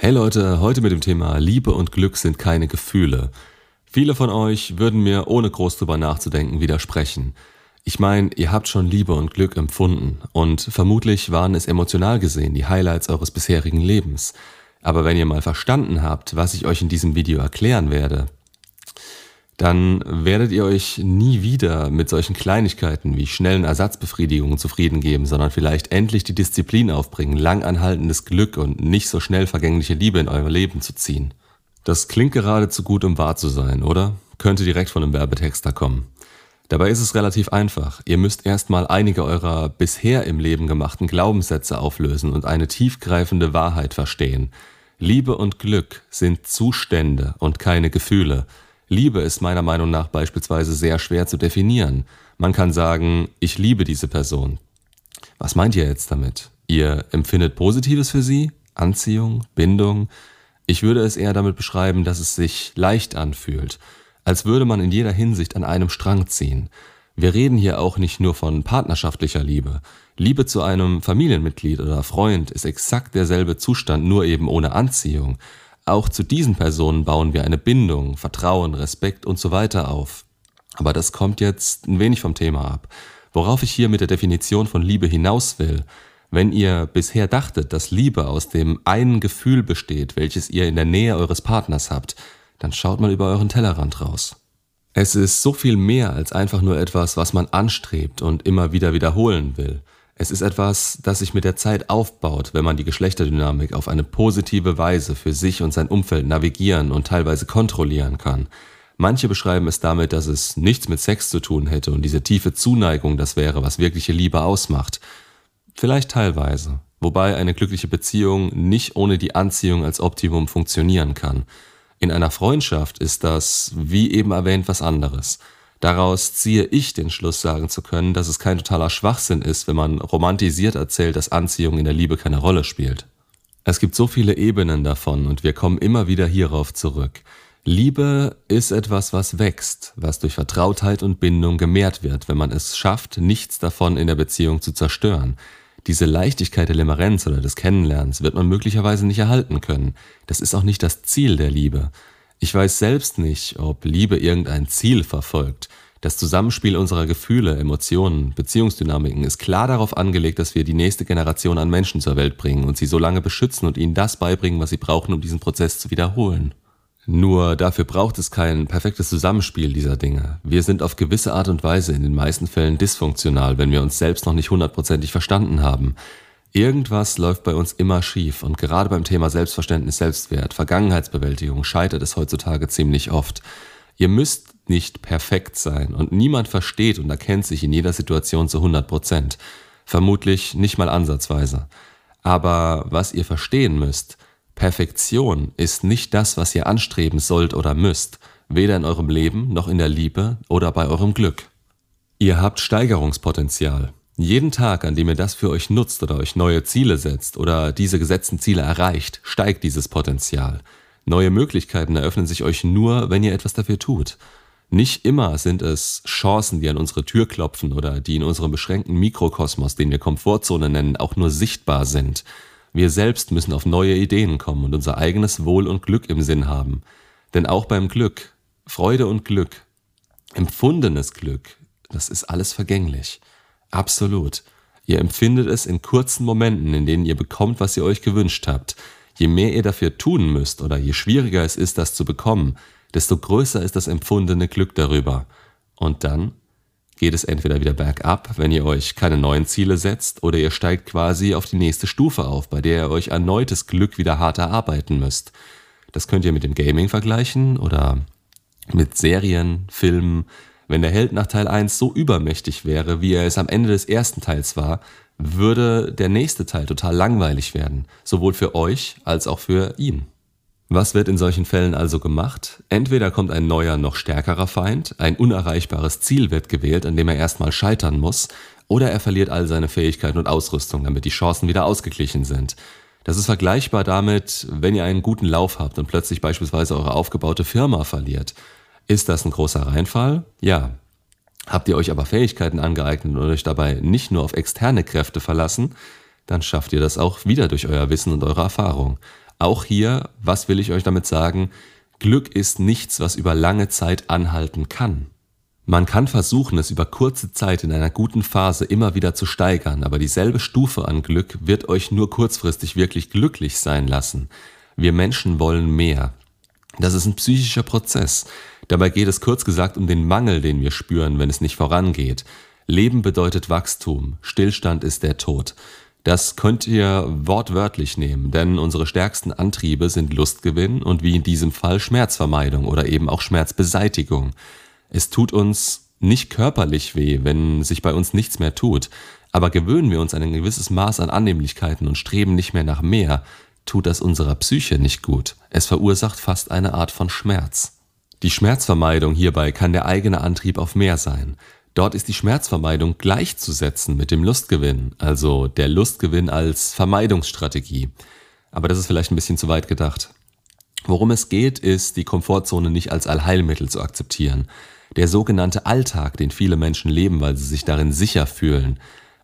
Hey Leute, heute mit dem Thema Liebe und Glück sind keine Gefühle. Viele von euch würden mir ohne groß drüber nachzudenken widersprechen. Ich meine, ihr habt schon Liebe und Glück empfunden und vermutlich waren es emotional gesehen die Highlights eures bisherigen Lebens. Aber wenn ihr mal verstanden habt, was ich euch in diesem Video erklären werde, dann werdet ihr euch nie wieder mit solchen Kleinigkeiten wie schnellen Ersatzbefriedigungen zufrieden geben, sondern vielleicht endlich die Disziplin aufbringen, langanhaltendes Glück und nicht so schnell vergängliche Liebe in euer Leben zu ziehen. Das klingt geradezu gut, um wahr zu sein, oder? Könnte direkt von einem Werbetexter kommen. Dabei ist es relativ einfach. Ihr müsst erstmal einige eurer bisher im Leben gemachten Glaubenssätze auflösen und eine tiefgreifende Wahrheit verstehen. Liebe und Glück sind Zustände und keine Gefühle. Liebe ist meiner Meinung nach beispielsweise sehr schwer zu definieren. Man kann sagen, ich liebe diese Person. Was meint ihr jetzt damit? Ihr empfindet Positives für sie? Anziehung? Bindung? Ich würde es eher damit beschreiben, dass es sich leicht anfühlt, als würde man in jeder Hinsicht an einem Strang ziehen. Wir reden hier auch nicht nur von partnerschaftlicher Liebe. Liebe zu einem Familienmitglied oder Freund ist exakt derselbe Zustand, nur eben ohne Anziehung. Auch zu diesen Personen bauen wir eine Bindung, Vertrauen, Respekt und so weiter auf. Aber das kommt jetzt ein wenig vom Thema ab. Worauf ich hier mit der Definition von Liebe hinaus will, wenn ihr bisher dachtet, dass Liebe aus dem einen Gefühl besteht, welches ihr in der Nähe eures Partners habt, dann schaut mal über euren Tellerrand raus. Es ist so viel mehr als einfach nur etwas, was man anstrebt und immer wieder wiederholen will. Es ist etwas, das sich mit der Zeit aufbaut, wenn man die Geschlechterdynamik auf eine positive Weise für sich und sein Umfeld navigieren und teilweise kontrollieren kann. Manche beschreiben es damit, dass es nichts mit Sex zu tun hätte und diese tiefe Zuneigung das wäre, was wirkliche Liebe ausmacht. Vielleicht teilweise, wobei eine glückliche Beziehung nicht ohne die Anziehung als Optimum funktionieren kann. In einer Freundschaft ist das, wie eben erwähnt, was anderes. Daraus ziehe ich den Schluss sagen zu können, dass es kein totaler Schwachsinn ist, wenn man romantisiert erzählt, dass Anziehung in der Liebe keine Rolle spielt. Es gibt so viele Ebenen davon und wir kommen immer wieder hierauf zurück. Liebe ist etwas, was wächst, was durch Vertrautheit und Bindung gemehrt wird, wenn man es schafft, nichts davon in der Beziehung zu zerstören. Diese Leichtigkeit der Limerenz oder des Kennenlernens wird man möglicherweise nicht erhalten können. Das ist auch nicht das Ziel der Liebe. Ich weiß selbst nicht, ob Liebe irgendein Ziel verfolgt. Das Zusammenspiel unserer Gefühle, Emotionen, Beziehungsdynamiken ist klar darauf angelegt, dass wir die nächste Generation an Menschen zur Welt bringen und sie so lange beschützen und ihnen das beibringen, was sie brauchen, um diesen Prozess zu wiederholen. Nur dafür braucht es kein perfektes Zusammenspiel dieser Dinge. Wir sind auf gewisse Art und Weise in den meisten Fällen dysfunktional, wenn wir uns selbst noch nicht hundertprozentig verstanden haben. Irgendwas läuft bei uns immer schief und gerade beim Thema Selbstverständnis, Selbstwert, Vergangenheitsbewältigung scheitert es heutzutage ziemlich oft. Ihr müsst nicht perfekt sein und niemand versteht und erkennt sich in jeder Situation zu 100 Prozent. Vermutlich nicht mal ansatzweise. Aber was ihr verstehen müsst, Perfektion ist nicht das, was ihr anstreben sollt oder müsst, weder in eurem Leben noch in der Liebe oder bei eurem Glück. Ihr habt Steigerungspotenzial. Jeden Tag, an dem ihr das für euch nutzt oder euch neue Ziele setzt oder diese gesetzten Ziele erreicht, steigt dieses Potenzial. Neue Möglichkeiten eröffnen sich euch nur, wenn ihr etwas dafür tut. Nicht immer sind es Chancen, die an unsere Tür klopfen oder die in unserem beschränkten Mikrokosmos, den wir Komfortzone nennen, auch nur sichtbar sind. Wir selbst müssen auf neue Ideen kommen und unser eigenes Wohl und Glück im Sinn haben. Denn auch beim Glück, Freude und Glück, empfundenes Glück, das ist alles vergänglich. Absolut. Ihr empfindet es in kurzen Momenten, in denen ihr bekommt, was ihr euch gewünscht habt. Je mehr ihr dafür tun müsst oder je schwieriger es ist, das zu bekommen, desto größer ist das empfundene Glück darüber. Und dann geht es entweder wieder bergab, wenn ihr euch keine neuen Ziele setzt, oder ihr steigt quasi auf die nächste Stufe auf, bei der ihr euch erneutes Glück wieder hart erarbeiten müsst. Das könnt ihr mit dem Gaming vergleichen oder mit Serien, Filmen, wenn der Held nach Teil 1 so übermächtig wäre, wie er es am Ende des ersten Teils war, würde der nächste Teil total langweilig werden, sowohl für euch als auch für ihn. Was wird in solchen Fällen also gemacht? Entweder kommt ein neuer, noch stärkerer Feind, ein unerreichbares Ziel wird gewählt, an dem er erstmal scheitern muss, oder er verliert all seine Fähigkeiten und Ausrüstung, damit die Chancen wieder ausgeglichen sind. Das ist vergleichbar damit, wenn ihr einen guten Lauf habt und plötzlich beispielsweise eure aufgebaute Firma verliert. Ist das ein großer Reinfall? Ja. Habt ihr euch aber Fähigkeiten angeeignet und euch dabei nicht nur auf externe Kräfte verlassen, dann schafft ihr das auch wieder durch euer Wissen und eure Erfahrung. Auch hier, was will ich euch damit sagen? Glück ist nichts, was über lange Zeit anhalten kann. Man kann versuchen, es über kurze Zeit in einer guten Phase immer wieder zu steigern, aber dieselbe Stufe an Glück wird euch nur kurzfristig wirklich glücklich sein lassen. Wir Menschen wollen mehr. Das ist ein psychischer Prozess. Dabei geht es kurz gesagt um den Mangel, den wir spüren, wenn es nicht vorangeht. Leben bedeutet Wachstum, Stillstand ist der Tod. Das könnt ihr wortwörtlich nehmen, denn unsere stärksten Antriebe sind Lustgewinn und wie in diesem Fall Schmerzvermeidung oder eben auch Schmerzbeseitigung. Es tut uns nicht körperlich weh, wenn sich bei uns nichts mehr tut, aber gewöhnen wir uns an ein gewisses Maß an Annehmlichkeiten und streben nicht mehr nach mehr, tut das unserer Psyche nicht gut. Es verursacht fast eine Art von Schmerz. Die Schmerzvermeidung hierbei kann der eigene Antrieb auf mehr sein. Dort ist die Schmerzvermeidung gleichzusetzen mit dem Lustgewinn, also der Lustgewinn als Vermeidungsstrategie. Aber das ist vielleicht ein bisschen zu weit gedacht. Worum es geht, ist, die Komfortzone nicht als Allheilmittel zu akzeptieren. Der sogenannte Alltag, den viele Menschen leben, weil sie sich darin sicher fühlen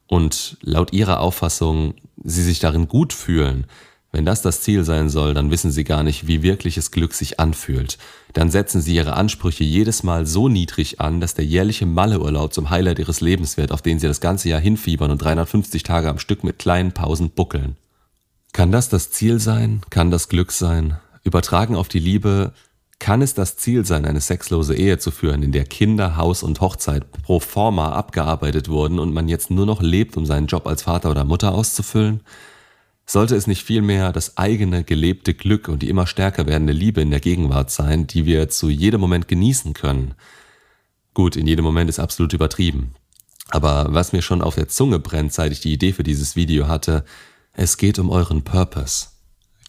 und laut ihrer Auffassung sie sich darin gut fühlen, wenn das das Ziel sein soll, dann wissen sie gar nicht, wie wirkliches Glück sich anfühlt. Dann setzen sie ihre Ansprüche jedes Mal so niedrig an, dass der jährliche Malleurlaub zum Highlight ihres Lebens wird, auf den sie das ganze Jahr hinfiebern und 350 Tage am Stück mit kleinen Pausen buckeln. Kann das das Ziel sein? Kann das Glück sein? Übertragen auf die Liebe, kann es das Ziel sein, eine sexlose Ehe zu führen, in der Kinder, Haus und Hochzeit pro forma abgearbeitet wurden und man jetzt nur noch lebt, um seinen Job als Vater oder Mutter auszufüllen? Sollte es nicht vielmehr das eigene gelebte Glück und die immer stärker werdende Liebe in der Gegenwart sein, die wir zu jedem Moment genießen können? Gut, in jedem Moment ist absolut übertrieben. Aber was mir schon auf der Zunge brennt, seit ich die Idee für dieses Video hatte, es geht um euren Purpose.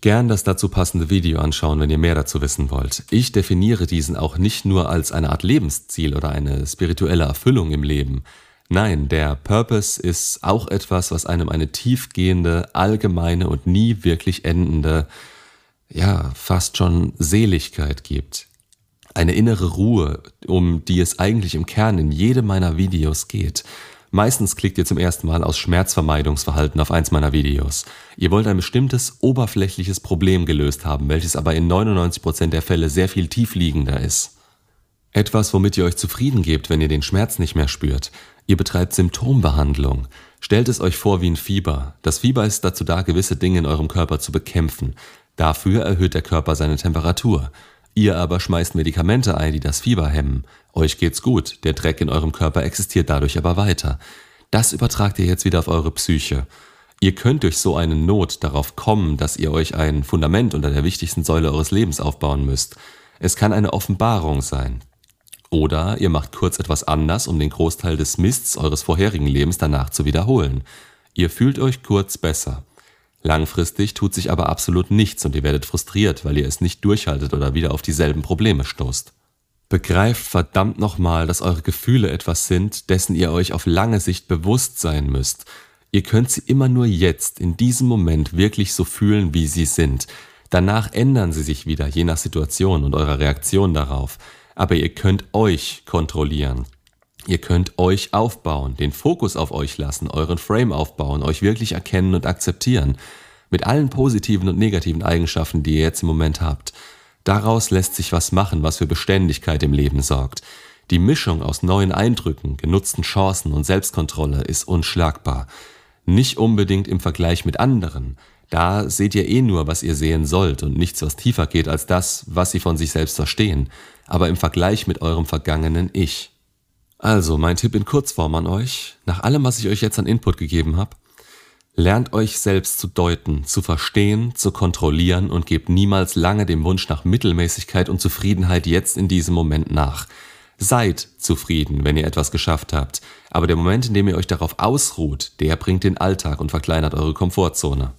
Gern das dazu passende Video anschauen, wenn ihr mehr dazu wissen wollt. Ich definiere diesen auch nicht nur als eine Art Lebensziel oder eine spirituelle Erfüllung im Leben. Nein, der Purpose ist auch etwas, was einem eine tiefgehende, allgemeine und nie wirklich endende, ja, fast schon Seligkeit gibt. Eine innere Ruhe, um die es eigentlich im Kern in jedem meiner Videos geht. Meistens klickt ihr zum ersten Mal aus Schmerzvermeidungsverhalten auf eins meiner Videos. Ihr wollt ein bestimmtes oberflächliches Problem gelöst haben, welches aber in 99% der Fälle sehr viel tiefliegender ist. Etwas, womit ihr euch zufrieden gebt, wenn ihr den Schmerz nicht mehr spürt. Ihr betreibt Symptombehandlung. Stellt es euch vor wie ein Fieber. Das Fieber ist dazu da, gewisse Dinge in eurem Körper zu bekämpfen. Dafür erhöht der Körper seine Temperatur. Ihr aber schmeißt Medikamente ein, die das Fieber hemmen. Euch geht's gut, der Dreck in eurem Körper existiert dadurch aber weiter. Das übertragt ihr jetzt wieder auf eure Psyche. Ihr könnt durch so eine Not darauf kommen, dass ihr euch ein Fundament unter der wichtigsten Säule eures Lebens aufbauen müsst. Es kann eine Offenbarung sein. Oder ihr macht kurz etwas anders, um den Großteil des Mists eures vorherigen Lebens danach zu wiederholen. Ihr fühlt euch kurz besser. Langfristig tut sich aber absolut nichts und ihr werdet frustriert, weil ihr es nicht durchhaltet oder wieder auf dieselben Probleme stoßt. Begreift verdammt nochmal, dass eure Gefühle etwas sind, dessen ihr euch auf lange Sicht bewusst sein müsst. Ihr könnt sie immer nur jetzt, in diesem Moment wirklich so fühlen, wie sie sind. Danach ändern sie sich wieder, je nach Situation und eurer Reaktion darauf. Aber ihr könnt euch kontrollieren. Ihr könnt euch aufbauen, den Fokus auf euch lassen, euren Frame aufbauen, euch wirklich erkennen und akzeptieren. Mit allen positiven und negativen Eigenschaften, die ihr jetzt im Moment habt. Daraus lässt sich was machen, was für Beständigkeit im Leben sorgt. Die Mischung aus neuen Eindrücken, genutzten Chancen und Selbstkontrolle ist unschlagbar. Nicht unbedingt im Vergleich mit anderen. Da seht ihr eh nur, was ihr sehen sollt und nichts, was tiefer geht als das, was sie von sich selbst verstehen. Aber im Vergleich mit eurem vergangenen Ich. Also, mein Tipp in Kurzform an euch, nach allem, was ich euch jetzt an Input gegeben habe, lernt euch selbst zu deuten, zu verstehen, zu kontrollieren und gebt niemals lange dem Wunsch nach Mittelmäßigkeit und Zufriedenheit jetzt in diesem Moment nach. Seid zufrieden, wenn ihr etwas geschafft habt, aber der Moment, in dem ihr euch darauf ausruht, der bringt den Alltag und verkleinert eure Komfortzone.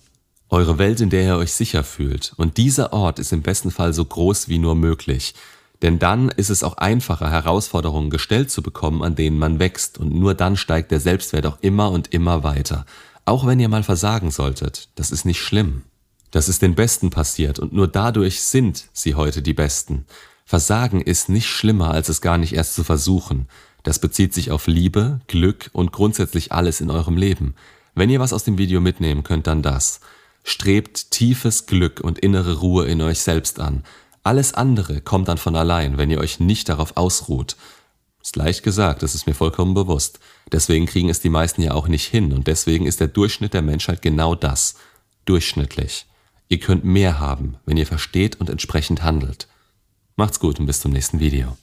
Eure Welt, in der ihr euch sicher fühlt. Und dieser Ort ist im besten Fall so groß wie nur möglich. Denn dann ist es auch einfacher, Herausforderungen gestellt zu bekommen, an denen man wächst, und nur dann steigt der Selbstwert auch immer und immer weiter. Auch wenn ihr mal versagen solltet, das ist nicht schlimm. Das ist den Besten passiert, und nur dadurch sind sie heute die Besten. Versagen ist nicht schlimmer, als es gar nicht erst zu versuchen. Das bezieht sich auf Liebe, Glück und grundsätzlich alles in eurem Leben. Wenn ihr was aus dem Video mitnehmen könnt, dann das. Strebt tiefes Glück und innere Ruhe in euch selbst an. Alles andere kommt dann von allein, wenn ihr euch nicht darauf ausruht. Ist leicht gesagt, das ist mir vollkommen bewusst. Deswegen kriegen es die meisten ja auch nicht hin und deswegen ist der Durchschnitt der Menschheit genau das. Durchschnittlich. Ihr könnt mehr haben, wenn ihr versteht und entsprechend handelt. Macht's gut und bis zum nächsten Video.